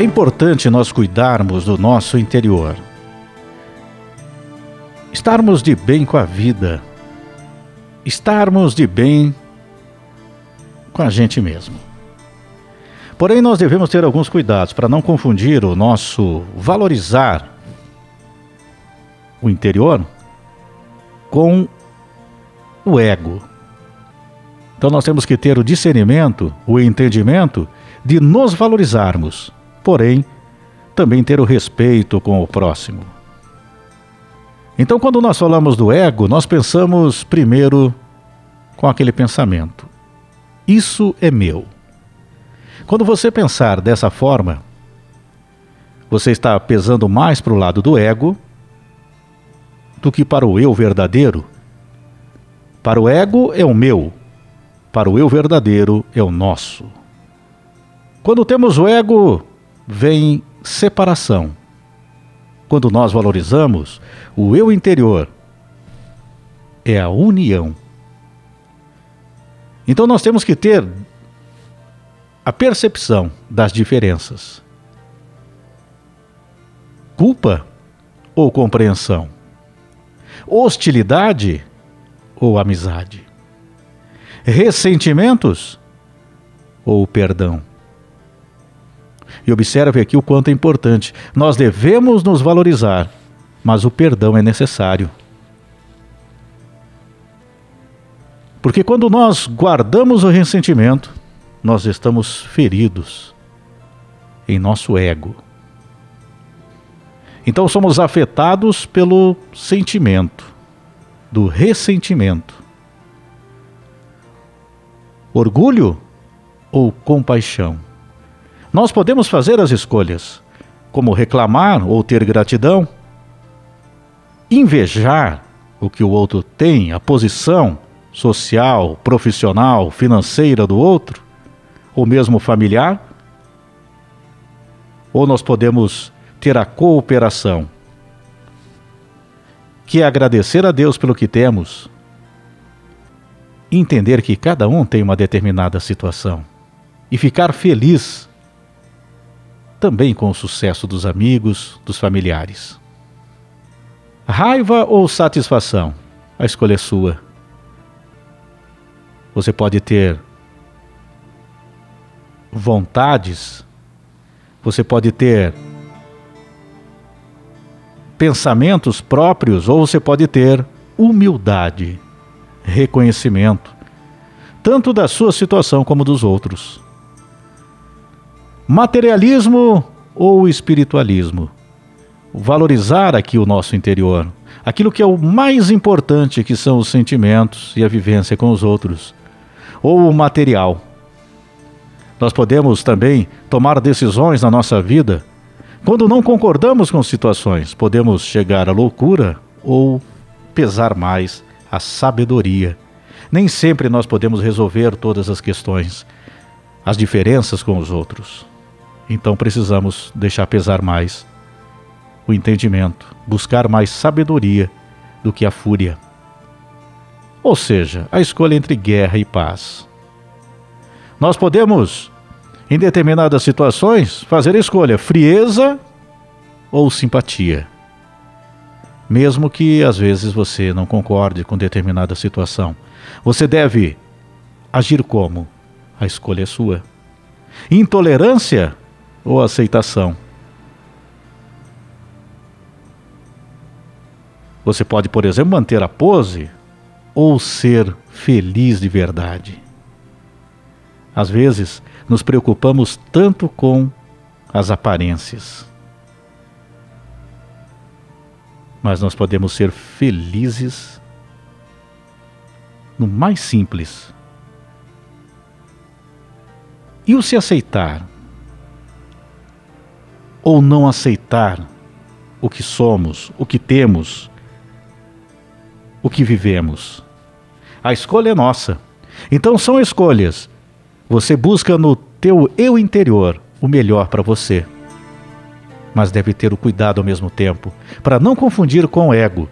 É importante nós cuidarmos do nosso interior. Estarmos de bem com a vida. Estarmos de bem com a gente mesmo. Porém, nós devemos ter alguns cuidados para não confundir o nosso valorizar o interior com o ego. Então, nós temos que ter o discernimento, o entendimento de nos valorizarmos porém, também ter o respeito com o próximo. Então, quando nós falamos do ego, nós pensamos primeiro com aquele pensamento: isso é meu. Quando você pensar dessa forma, você está pesando mais para o lado do ego do que para o eu verdadeiro. Para o ego é o meu, para o eu verdadeiro é o nosso. Quando temos o ego, vem separação. Quando nós valorizamos o eu interior, é a união. Então nós temos que ter a percepção das diferenças. Culpa ou compreensão? Hostilidade ou amizade? Ressentimentos ou perdão? E observe aqui o quanto é importante. Nós devemos nos valorizar, mas o perdão é necessário. Porque quando nós guardamos o ressentimento, nós estamos feridos em nosso ego. Então somos afetados pelo sentimento, do ressentimento. Orgulho ou compaixão? Nós podemos fazer as escolhas, como reclamar ou ter gratidão, invejar o que o outro tem, a posição social, profissional, financeira do outro, ou mesmo familiar, ou nós podemos ter a cooperação, que é agradecer a Deus pelo que temos, entender que cada um tem uma determinada situação e ficar feliz também com o sucesso dos amigos, dos familiares. Raiva ou satisfação? A escolha é sua. Você pode ter vontades, você pode ter pensamentos próprios ou você pode ter humildade, reconhecimento, tanto da sua situação como dos outros. Materialismo ou espiritualismo? Valorizar aqui o nosso interior, aquilo que é o mais importante, que são os sentimentos e a vivência com os outros, ou o material. Nós podemos também tomar decisões na nossa vida quando não concordamos com situações, podemos chegar à loucura ou pesar mais a sabedoria. Nem sempre nós podemos resolver todas as questões, as diferenças com os outros. Então precisamos deixar pesar mais o entendimento, buscar mais sabedoria do que a fúria. Ou seja, a escolha entre guerra e paz. Nós podemos, em determinadas situações, fazer a escolha frieza ou simpatia. Mesmo que às vezes você não concorde com determinada situação, você deve agir como? A escolha é sua. Intolerância ou aceitação. Você pode, por exemplo, manter a pose ou ser feliz de verdade. Às vezes, nos preocupamos tanto com as aparências. Mas nós podemos ser felizes no mais simples. E o se aceitar? Ou não aceitar o que somos, o que temos, o que vivemos. A escolha é nossa. Então são escolhas. Você busca no teu eu interior o melhor para você. Mas deve ter o cuidado ao mesmo tempo para não confundir com o ego,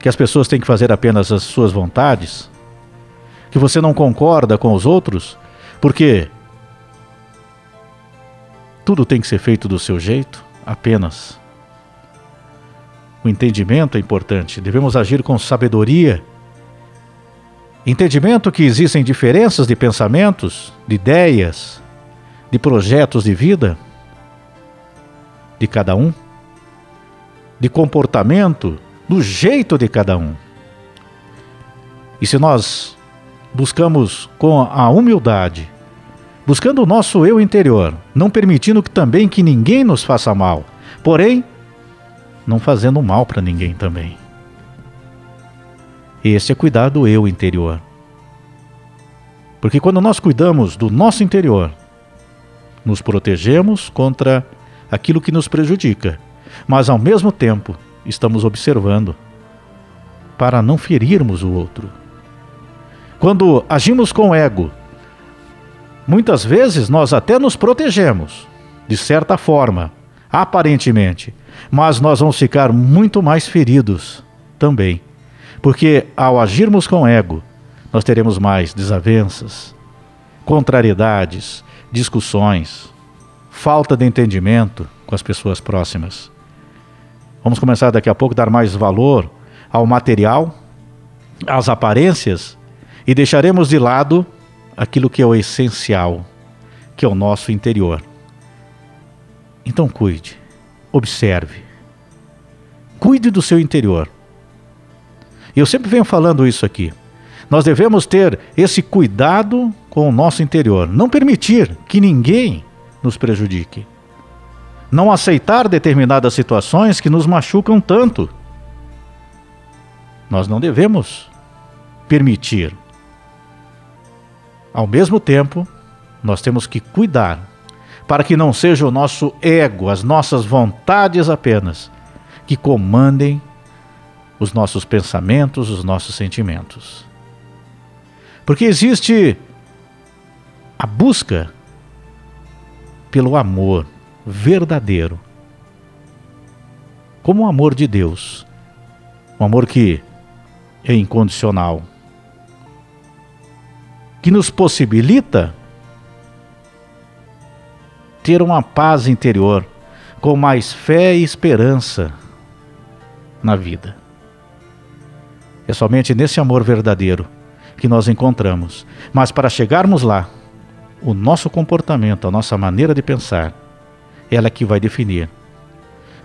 que as pessoas têm que fazer apenas as suas vontades, que você não concorda com os outros, porque tudo tem que ser feito do seu jeito, apenas. O entendimento é importante, devemos agir com sabedoria. Entendimento que existem diferenças de pensamentos, de ideias, de projetos de vida de cada um, de comportamento, do jeito de cada um. E se nós buscamos com a humildade, buscando o nosso eu interior, não permitindo que também que ninguém nos faça mal, porém não fazendo mal para ninguém também. Esse é cuidar do eu interior. Porque quando nós cuidamos do nosso interior, nos protegemos contra aquilo que nos prejudica, mas ao mesmo tempo estamos observando para não ferirmos o outro. Quando agimos com ego, muitas vezes nós até nos protegemos, de certa forma, aparentemente, mas nós vamos ficar muito mais feridos também. Porque ao agirmos com ego, nós teremos mais desavenças, contrariedades, discussões, falta de entendimento com as pessoas próximas. Vamos começar daqui a pouco a dar mais valor ao material, às aparências e deixaremos de lado aquilo que é o essencial, que é o nosso interior. Então cuide, observe, cuide do seu interior. Eu sempre venho falando isso aqui. Nós devemos ter esse cuidado com o nosso interior, não permitir que ninguém nos prejudique. Não aceitar determinadas situações que nos machucam tanto. Nós não devemos permitir. Ao mesmo tempo, nós temos que cuidar para que não seja o nosso ego, as nossas vontades apenas, que comandem os nossos pensamentos, os nossos sentimentos. Porque existe a busca pelo amor verdadeiro, como o amor de Deus, um amor que é incondicional, que nos possibilita ter uma paz interior, com mais fé e esperança na vida. É somente nesse amor verdadeiro que nós encontramos. Mas para chegarmos lá, o nosso comportamento, a nossa maneira de pensar, ela é que vai definir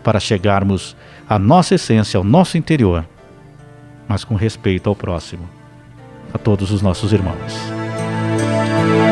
para chegarmos à nossa essência, ao nosso interior, mas com respeito ao próximo, a todos os nossos irmãos. Música